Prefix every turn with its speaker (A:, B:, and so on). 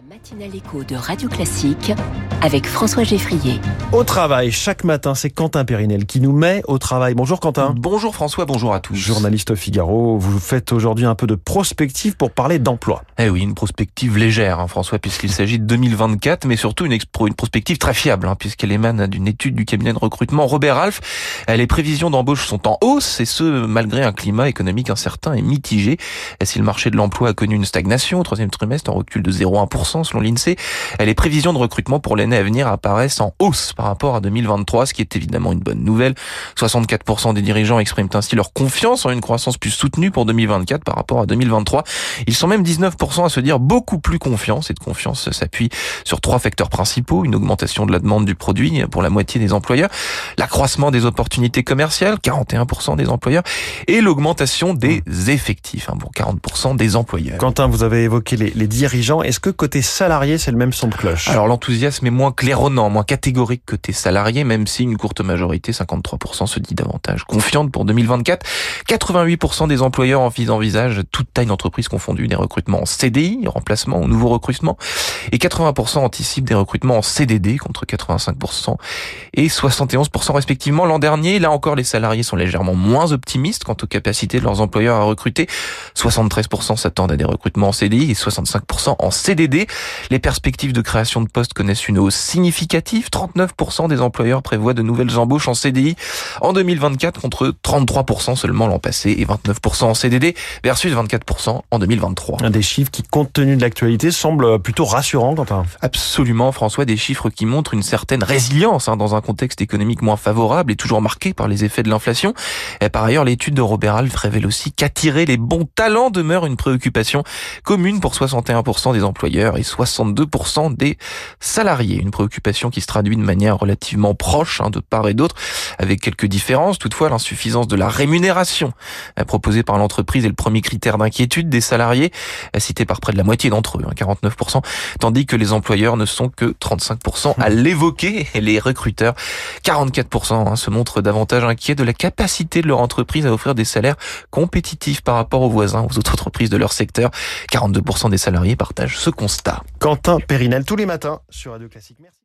A: La matinale écho de Radio Classique avec François Geffrier.
B: Au travail, chaque matin, c'est Quentin Périnel qui nous met au travail. Bonjour Quentin.
C: Bonjour François, bonjour à tous.
B: Journaliste au Figaro, vous faites aujourd'hui un peu de prospective pour parler d'emploi.
C: Eh oui, une prospective légère, hein, François, puisqu'il s'agit de 2024, mais surtout une, une prospective très fiable, hein, puisqu'elle émane d'une étude du cabinet de recrutement Robert Ralph. Les prévisions d'embauche sont en hausse, et ce, malgré un climat économique incertain et mitigé. Et si le marché de l'emploi a connu une stagnation au troisième trimestre, en recul de 0,1% selon l'INSEE, les prévisions de recrutement pour l'année à venir apparaissent en hausse par rapport à 2023, ce qui est évidemment une bonne nouvelle. 64% des dirigeants expriment ainsi leur confiance en une croissance plus soutenue pour 2024 par rapport à 2023. Ils sont même 19% à se dire beaucoup plus confiants. Cette confiance s'appuie sur trois facteurs principaux. Une augmentation de la demande du produit pour la moitié des employeurs, l'accroissement des opportunités commerciales, 41% des employeurs, et l'augmentation des effectifs hein, pour 40% des employeurs.
B: Quentin, vous avez évoqué les, les dirigeants. Est-ce que côté salarié, c'est le même son de cloche
C: Alors l'enthousiasme est moins claironnant, moins catégorique que tes salariés, même si une courte majorité, 53%, se dit davantage confiante pour 2024. 88% des employeurs envisagent toute taille d'entreprise confondue des recrutements en CDI, remplacement ou nouveau recrutement, et 80% anticipent des recrutements en CDD contre 85% et 71% respectivement l'an dernier. Là encore, les salariés sont légèrement moins optimistes quant aux capacités de leurs employeurs à recruter. 73% s'attendent à des recrutements en CDI et 65% en CDD. Les perspectives de création de postes connaissent une hausse significative. 39% des employeurs prévoient de nouvelles embauches en CDI en 2024 contre 33% seulement l'an passé et 29% en CDD versus 24% en 2023.
B: Des chiffres qui, compte tenu de l'actualité, semblent plutôt rassurants, Quentin.
C: Absolument, François, des chiffres qui montrent une certaine résilience hein, dans un contexte économique moins favorable et toujours marqué par les effets de l'inflation. Par ailleurs, l'étude de Robert Alf révèle aussi qu'attirer les bons talents demeure une préoccupation commune pour 61% des employeurs et 62% des salariés. Une préoccupation qui se traduit de manière relativement proche hein, de part et d'autre, avec quelques différences. Toutefois, l'insuffisance de la rémunération euh, proposée par l'entreprise est le premier critère d'inquiétude des salariés, euh, cité par près de la moitié d'entre eux, 49%, hein, tandis que les employeurs ne sont que 35% à l'évoquer et les recruteurs, 44%, hein, se montrent davantage inquiets de la capacité de leur entreprise à offrir des salaires compétitifs par rapport aux voisins, aux autres entreprises de leur secteur. 42% des salariés partagent ce constat.
B: Quentin Périnel tous les matins sur Radio Classique. Merci.